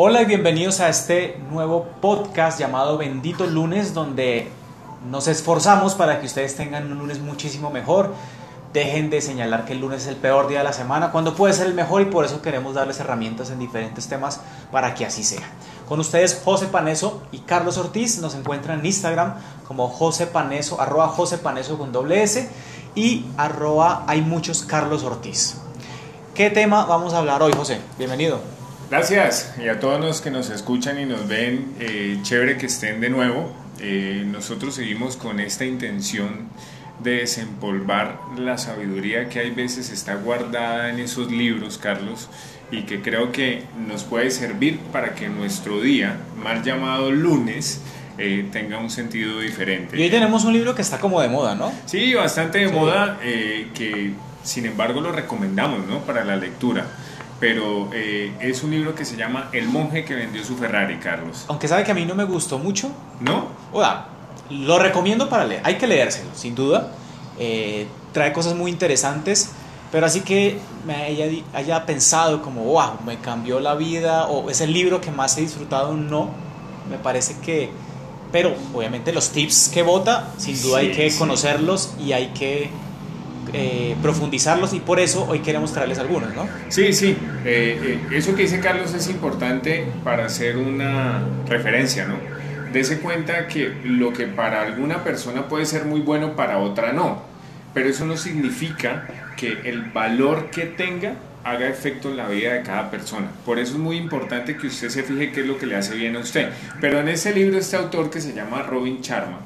Hola y bienvenidos a este nuevo podcast llamado Bendito Lunes, donde nos esforzamos para que ustedes tengan un lunes muchísimo mejor. Dejen de señalar que el lunes es el peor día de la semana, cuando puede ser el mejor y por eso queremos darles herramientas en diferentes temas para que así sea. Con ustedes José Paneso y Carlos Ortiz nos encuentran en Instagram como José Paneso, arroba José Paneso con doble S y arroba hay muchos Carlos Ortiz. ¿Qué tema vamos a hablar hoy, José? Bienvenido. Gracias y a todos los que nos escuchan y nos ven, eh, chévere que estén de nuevo. Eh, nosotros seguimos con esta intención de desempolvar la sabiduría que hay veces está guardada en esos libros, Carlos, y que creo que nos puede servir para que nuestro día, mal llamado lunes, eh, tenga un sentido diferente. Y hoy tenemos un libro que está como de moda, ¿no? Sí, bastante de moda, eh, que sin embargo lo recomendamos ¿no? para la lectura. Pero eh, es un libro que se llama El monje que vendió su Ferrari, Carlos. Aunque sabe que a mí no me gustó mucho. ¿No? O sea, lo recomiendo para leer. Hay que leérselo, sin duda. trae cosas muy interesantes pero así que me haya, haya, pensado como, wow, me cambió la vida, o es el libro que más he disfrutado, no. Me parece que, pero obviamente los tips que vota, sin duda hay que conocerlos y hay que eh, profundizarlos y por eso hoy queremos traerles algunos, ¿no? Sí, sí, eh, eh, eso que dice Carlos es importante para hacer una referencia, ¿no? Dese cuenta que lo que para alguna persona puede ser muy bueno, para otra no, pero eso no significa que el valor que tenga haga efecto en la vida de cada persona. Por eso es muy importante que usted se fije qué es lo que le hace bien a usted. Pero en este libro, este autor que se llama Robin Charma,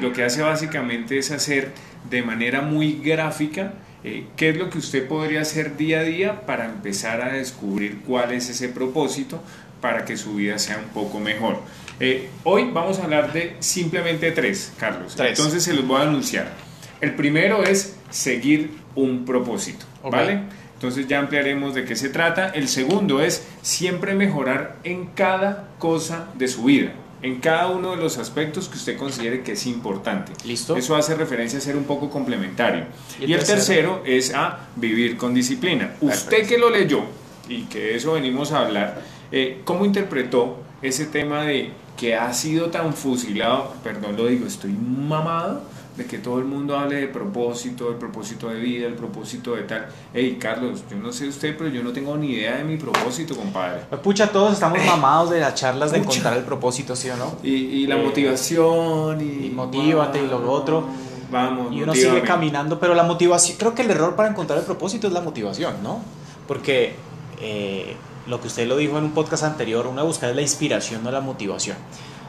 lo que hace básicamente es hacer de manera muy gráfica eh, qué es lo que usted podría hacer día a día para empezar a descubrir cuál es ese propósito para que su vida sea un poco mejor. Eh, hoy vamos a hablar de simplemente tres, Carlos. Entonces se los voy a anunciar. El primero es seguir un propósito, ¿vale? Entonces ya ampliaremos de qué se trata. El segundo es siempre mejorar en cada cosa de su vida, en cada uno de los aspectos que usted considere que es importante. Listo. Eso hace referencia a ser un poco complementario. Y el, tercero? es a vivir con disciplina. Usted que lo leyó y que de eso venimos a hablar, eh, ¿cómo interpretó ese tema de que ha sido tan fusilado? Perdón, lo digo, estoy mamado de que todo el mundo hable de propósito, el propósito de vida, el propósito de tal. Hey, Carlos, yo no sé usted, pero yo no tengo ni idea de mi propósito, compadre. Pues, pucha, todos estamos mamados de las charlas de encontrar el propósito, ¿sí o no? Y, la eh, motivación. Y, y motívate y lo otro. Vamos, y uno sigue caminando, pero la motivación, creo que el error para encontrar el propósito es la motivación, ¿no? Porque eh, lo que usted lo dijo en un podcast anterior, una buscar es la inspiración, no la motivación.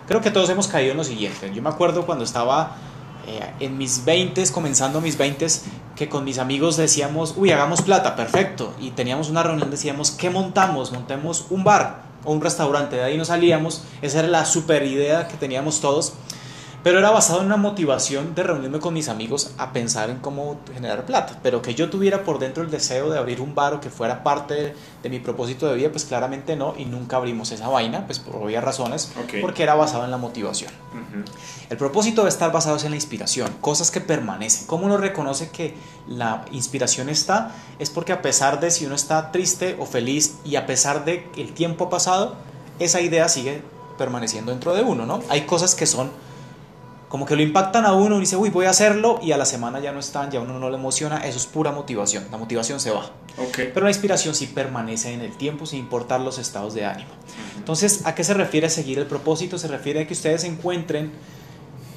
Creo que todos hemos caído en lo siguiente. Yo me acuerdo cuando estaba eh, en mis 20, comenzando mis 20, que con mis amigos decíamos, uy, hagamos plata, perfecto. Y teníamos una reunión, decíamos, ¿qué montamos? Montemos un bar o un restaurante. De ahí nos salíamos. Esa era la super idea que teníamos todos pero era basado en una motivación de reunirme con mis amigos a pensar en cómo generar plata, pero que yo tuviera por dentro el deseo de abrir un bar o que fuera parte de, mi propósito de vida, pues claramente no, y nunca abrimos esa vaina, pues por obvias razones, porque era basado en la motivación. El propósito debe estar basado en la inspiración, cosas que permanecen. ¿Cómo uno reconoce que la inspiración está? Es porque a pesar de si uno está triste o feliz y a pesar de que el tiempo ha pasado, esa idea sigue permaneciendo dentro de uno, ¿no? Hay cosas que son como que lo impactan a uno y dice, uy, voy a hacerlo y a la semana ya no están, ya uno no le emociona, eso es pura motivación, la motivación se va. Okay. Pero la inspiración sí permanece en el tiempo sin importar los estados de ánimo. Entonces, ¿a qué se refiere seguir el propósito? Se refiere a que ustedes encuentren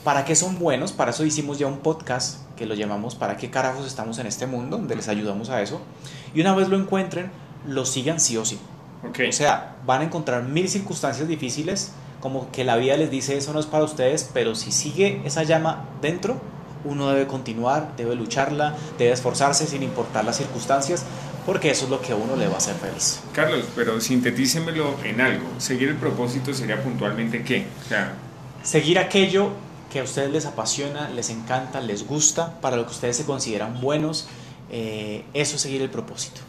para qué son buenos, para eso hicimos ya un podcast que lo llamamos ¿Para qué carajos estamos en este mundo? donde les ayudamos a eso. Y una vez lo encuentren, lo sigan sí o sí. Okay. O sea, van a encontrar mil circunstancias difíciles como que la vida les dice eso no es para ustedes, pero si sigue esa llama dentro, uno debe continuar, debe lucharla, debe esforzarse sin importar las circunstancias, porque eso es lo que a uno le va a hacer feliz. Carlos, pero sintetícemelo en algo. Seguir el propósito sería puntualmente qué? Seguir aquello que a ustedes les apasiona, les encanta, les gusta, para lo que ustedes se consideran buenos, eh, eso es seguir el propósito.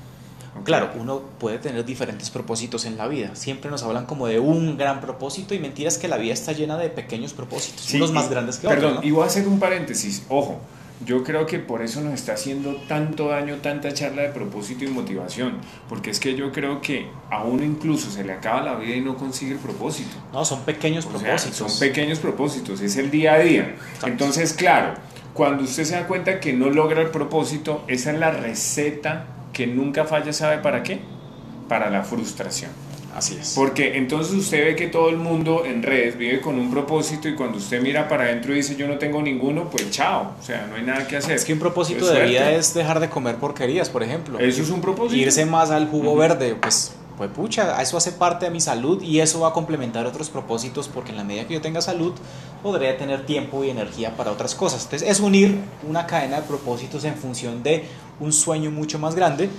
Claro, uno puede tener diferentes propósitos en la vida. Siempre nos hablan como de un gran propósito y mentiras que la vida está llena de pequeños propósitos, unos más grandes que otros. Perdón, y voy a hacer un paréntesis. Ojo, yo creo que por eso nos está haciendo tanto daño tanta charla de propósito y motivación, porque es que yo creo que a uno incluso se le acaba la vida y no consigue el propósito. No, son pequeños propósitos. son pequeños propósitos, es el día a día. Entonces, claro, cuando usted se da cuenta que no logra el propósito, esa es la receta que nunca falla, ¿sabe para qué? Para la frustración. Así es. Porque entonces usted ve que todo el mundo en redes vive con un propósito y cuando usted mira para adentro y dice yo no tengo ninguno, pues chao, o sea, no hay nada que hacer. Es que un propósito de vida es dejar de comer porquerías, por ejemplo. Eso es un propósito. Irse más al jugo verde, pues pues pucha, eso hace parte de mi salud y eso va a complementar otros propósitos porque en la medida que yo tenga salud podré tener tiempo y energía para otras cosas. Entonces es unir una cadena de propósitos en función de un sueño mucho más grande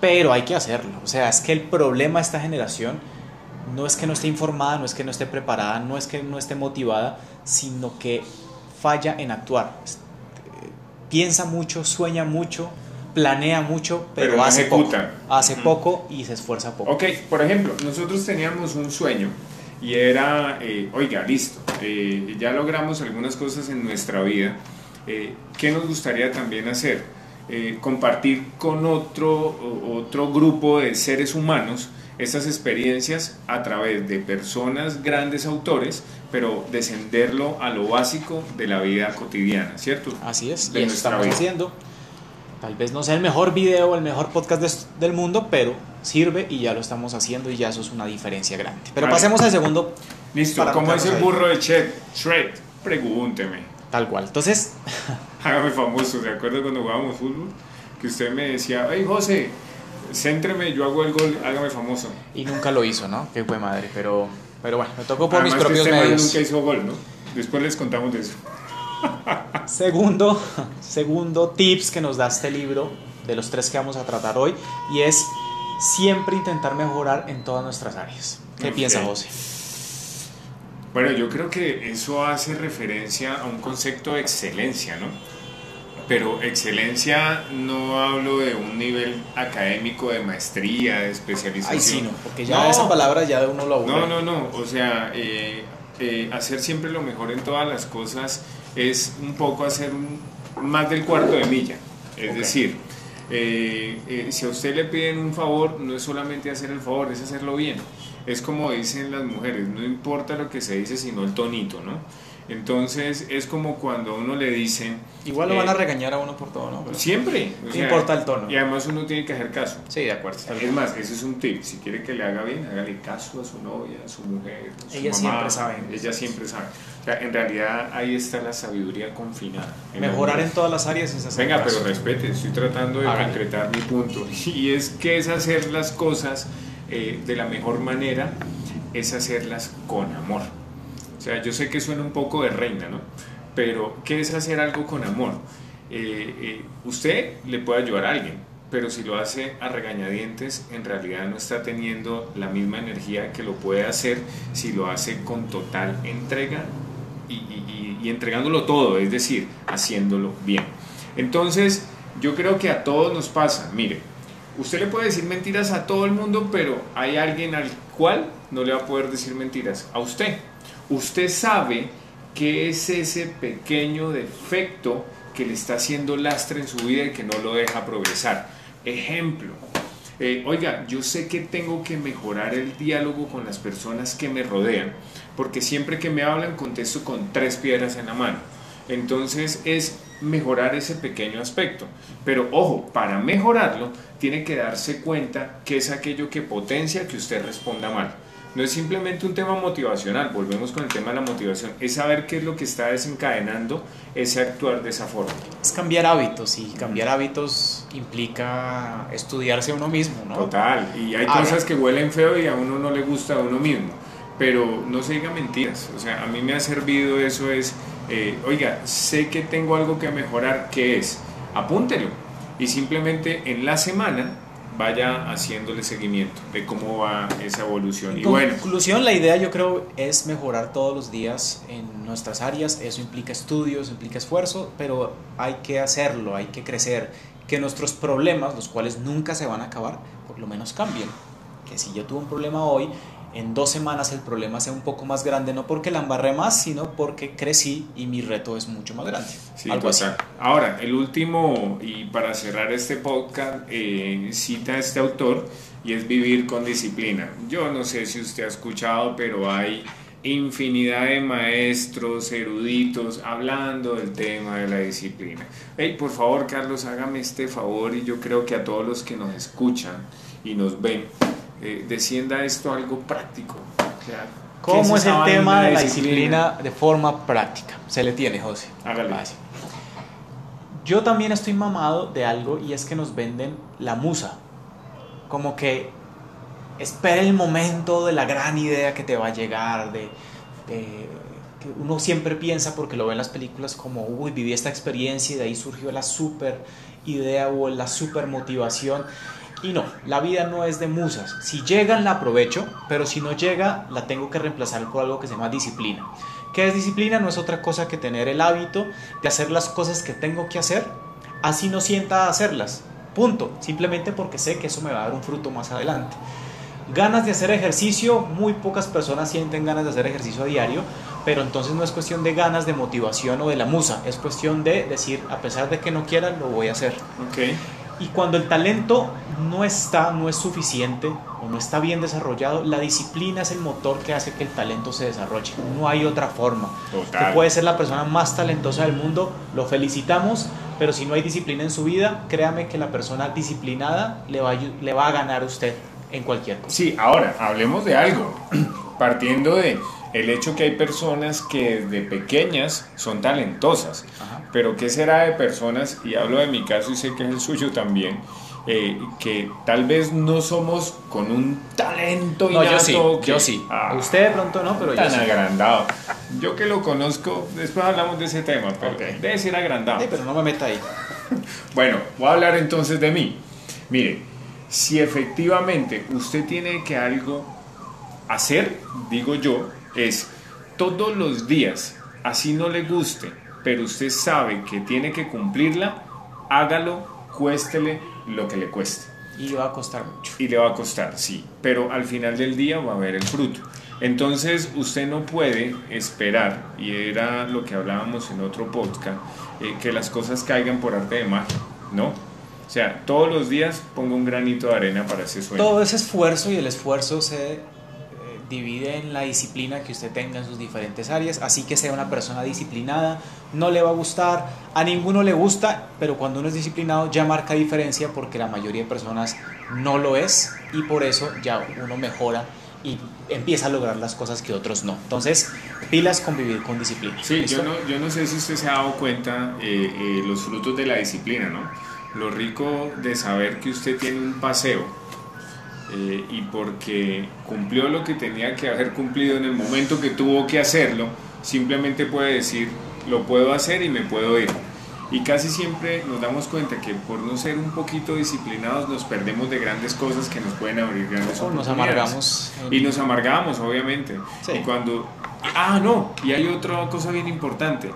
pero hay que hacerlo. O sea, es que el problema de esta generación no es que no esté informada, no es que no esté preparada, no es que no esté motivada, sino que falla en actuar. Piensa mucho, sueña mucho, planea mucho, pero, hace poco. Hace poco y se esfuerza poco. Ok, por ejemplo, nosotros teníamos un sueño y era, eh, oiga, listo, eh, ya logramos algunas cosas en nuestra vida. Eh, ¿Qué nos gustaría también hacer? Eh, compartir con otro, otro grupo de seres humanos estas experiencias a través de personas, grandes autores, pero descenderlo a lo básico de la vida cotidiana, ¿cierto? Así es, y eso estamos haciendo. Tal vez no sea el mejor video o el mejor podcast del mundo, pero sirve y ya lo estamos haciendo y ya eso es una diferencia grande. Pero pasemos al segundo. Listo, ¿cómo es el burro de Chet? Shred, pregúnteme. Tal cual. Entonces. Hágame famoso, ¿se acuerda cuando jugábamos fútbol? Que usted me decía, hey José, céntreme, yo hago el gol, hágame famoso. Y nunca lo hizo, ¿no? Qué fue madre, pero, pero bueno, me tocó por mis propios este medios. nunca hizo gol, ¿no? Después les contamos de eso. Segundo, segundo tips que nos da este libro, de los tres que vamos a tratar hoy, y es siempre intentar mejorar en todas nuestras áreas. ¿Qué piensa José? Bueno, yo creo que eso hace referencia a un concepto de excelencia, ¿no? Pero excelencia no hablo de un nivel académico de maestría, de especialización. Ay, sí, no, porque ya esa palabra ya de uno lo aburre. No, no, no, o sea, eh, eh, hacer siempre lo mejor en todas las cosas es un poco hacer más del cuarto de milla. Es decir, eh, si a usted le piden un favor, no es solamente hacer el favor, es hacerlo bien es como dicen las mujeres, no importa lo que se dice, sino el tonito, ¿no? Entonces es como cuando a uno le dicen... Igual lo van a eh, regañar a uno por todo, ¿no? siempre. no importa el tono. Y además uno tiene que hacer caso. Sí, de acuerdo. Es más, ese es un tip. Si quiere que le haga bien, hágale caso a su novia, a su mujer, a su Ella siempre sabe. Ella siempre sabe. O sea, en realidad ahí está la sabiduría confinada. Mejorar en todas las áreas es hacer Venga, pero respete, estoy tratando de concretar mi punto. Y es que es hacer las cosas eh, de la mejor manera es hacerlas con amor. O sea, yo sé que suena un poco de reina, ¿no? Pero, ¿qué es hacer algo con amor? Eh, eh, usted le puede ayudar a alguien, pero si lo hace a regañadientes, en realidad no está teniendo la misma energía que lo puede hacer si lo hace con total entrega y, y entregándolo todo, es decir, haciéndolo bien. Entonces, yo creo que a todos nos pasa, mire, Usted le puede decir mentiras a todo el mundo, pero hay alguien al cual no le va a poder decir mentiras, a usted. Usted sabe que es ese pequeño defecto que le está haciendo lastre en su vida y que no lo deja progresar. Ejemplo, eh, oiga, yo sé que tengo que mejorar el diálogo con las personas que me rodean, porque siempre que me hablan contesto con tres piedras en la mano. Entonces es mejorar ese pequeño aspecto. Pero ojo, para mejorarlo tiene que darse cuenta que es aquello que potencia que usted responda mal. No es simplemente un tema motivacional, volvemos con el tema de la motivación, es saber qué es lo que está desencadenando ese actuar de esa forma. Es cambiar hábitos y cambiar hábitos implica estudiarse a uno mismo, ¿no? Total, y hay cosas que huelen feo y a uno no le gusta a uno mismo, pero no se diga mentiras, o sea, a mí me ha servido eso es eh, oiga, sé que tengo algo que mejorar, ¿qué es? Apúntelo y simplemente en la semana vaya haciéndole seguimiento de cómo va esa evolución. En y bueno, conclusión, la idea yo creo es mejorar todos los días en nuestras áreas. Eso implica estudios, implica esfuerzo, pero hay que hacerlo, hay que crecer. Que nuestros problemas, los cuales nunca se van a acabar, por lo menos cambien. Que si yo tuve un problema hoy, en dos semanas el problema sea un poco más grande, no porque la embarré más, sino porque crecí y mi reto es mucho más grande. Sí, Algo así. Ahora, el último, y para cerrar este podcast, eh, cita a este autor y es vivir con disciplina. Yo no sé si usted ha escuchado, pero hay infinidad de maestros eruditos hablando del tema de la disciplina. Hey, por favor, Carlos, hágame este favor y yo creo que a todos los que nos escuchan y nos ven, eh, descienda esto a algo práctico. ¿Cómo es, el tema de la disciplina? de forma práctica? Se le tiene, José. Hágale. Yo también estoy mamado de algo y es que nos venden la musa. Como que espera el momento de la gran idea que te va a llegar, de, que uno siempre piensa porque lo ve en las películas como, uy, viví esta experiencia y de ahí surgió la super idea o la super motivación. Y no, la vida no es de musas. Si llegan la aprovecho, pero si no llega la tengo que reemplazar por algo que se llama disciplina. ¿Qué es disciplina? No es otra cosa que tener el hábito de hacer las cosas que tengo que hacer, así no sienta hacerlas. Punto. Simplemente porque sé que eso me va a dar un fruto más adelante. Ganas de hacer ejercicio, muy pocas personas sienten ganas de hacer ejercicio a diario, pero entonces no es cuestión de ganas, de motivación o de la musa, es cuestión de decir, a pesar de que no quiera, lo voy a hacer. Okay. Y cuando el talento no está, no es suficiente o no está bien desarrollado, la disciplina es el motor que hace que el talento se desarrolle. No hay otra forma. Total. puede ser la persona más talentosa del mundo, lo felicitamos, pero si no hay disciplina en su vida, créame que la persona disciplinada le va le va a ganar a usted en cualquier cosa. Sí, ahora hablemos de algo, partiendo de el hecho que hay personas que desde pequeñas son talentosas, pero ¿qué será de personas, y hablo de mi caso y sé que es el suyo también, eh, que tal vez no somos con un talento no, yo sí, yo sí. Ah, Usted de pronto no, pero yo sí. agrandado. Yo que lo conozco, después hablamos de ese tema, pero debe ser agrandado. Sí, pero no me meta ahí. bueno, voy a hablar entonces de mí. Mire, si efectivamente usted tiene que algo hacer, digo yo, es todos los días, así no le guste, pero usted sabe que tiene que cumplirla, hágalo, cuéstele lo que le cueste. Y le va a costar mucho. Y le va a costar, sí, pero al final del día va a haber el fruto. Entonces usted no puede esperar, y era lo que hablábamos en otro podcast, eh, que las cosas caigan por arte de magia, ¿no? O sea, todos los días pongo un granito de arena para ese sueño. Todo ese esfuerzo y el esfuerzo se eh, divide en la disciplina que usted tenga en sus diferentes áreas, así que sea una persona disciplinada, no le va a gustar, a ninguno le gusta, pero cuando uno es disciplinado ya marca diferencia porque la mayoría de personas no lo es y por eso ya uno mejora y empieza a lograr las cosas que otros no. Entonces, pilas con vivir con disciplina. Sí, yo no, yo no sé si usted se ha dado cuenta eh, eh, los frutos de la disciplina, ¿no? lo rico de saber que usted tiene un paseo eh, y porque cumplió lo que tenía que haber cumplido en el momento que tuvo que hacerlo, simplemente puede decir, lo puedo hacer y me puedo ir. Y casi siempre nos damos cuenta que por no ser un poquito disciplinados nos perdemos de grandes cosas que nos pueden abrir grandes o Nos amargamos. Y nos amargamos, obviamente. Y cuando... Ah, no, y hay otra cosa bien importante.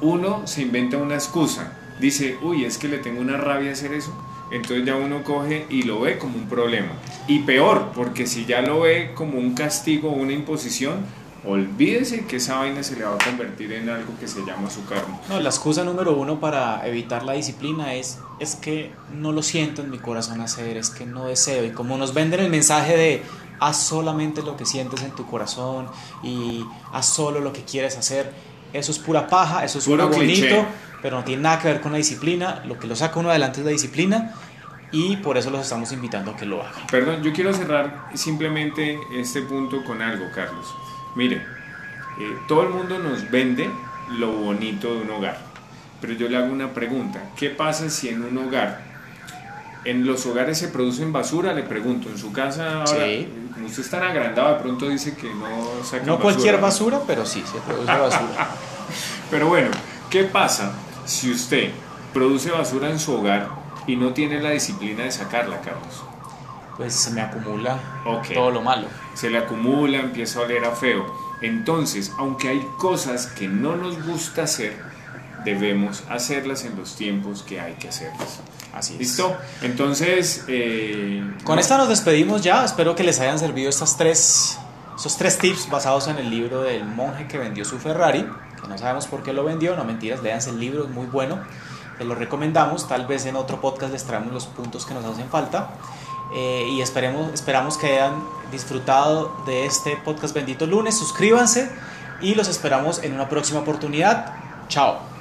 Uno se inventa una excusa dice, uy, es que le tengo una rabia hacer eso, entonces ya uno coge y lo ve como un problema. Y peor, porque si ya lo ve como un castigo o una imposición, olvídese que esa vaina se le va a convertir en algo que se llama su karma. No, la excusa número uno para evitar la disciplina es, es que no lo siento en mi corazón hacer, es que no deseo. Y como nos venden el mensaje de haz solamente lo que sientes en tu corazón y haz solo lo que quieres hacer, eso es pura paja, eso es puro bonito pero no tiene nada que ver con la disciplina. Lo que lo saca uno adelante es la disciplina y por eso los estamos invitando a que lo hagan. Perdón, yo quiero cerrar simplemente este punto con algo, Carlos. Mire, eh, todo el mundo nos vende lo bonito de un hogar, pero yo le hago una pregunta. ¿Qué pasa si en un hogar, en los hogares se producen basura? Le pregunto, en su casa ahora, como usted es tan agrandado, de pronto dice que no saca No cualquier basura, pero sí, se produce basura. pero bueno, ¿qué pasa si usted produce basura en su hogar y no tiene la disciplina de sacarla, Carlos? Pues se me acumula todo lo malo. Se le acumula, empieza a oler a feo. Entonces, aunque hay cosas que no nos gusta hacer, debemos hacerlas en los tiempos que hay que hacerlas. Así es. ¿Listo? Entonces... eh, Con esta nos despedimos ya. Espero que les hayan servido estas tres, esos tres tips basados en el libro del monje que vendió su Ferrari. Que no sabemos por qué lo vendió. No mentiras, léanse el libro, es muy bueno. Se lo recomendamos. Tal vez en otro podcast les traemos los puntos que nos hacen falta. Eh, y esperemos, esperamos que hayan disfrutado de este podcast Bendito Lunes. Suscríbanse y los esperamos en una próxima oportunidad. Chao.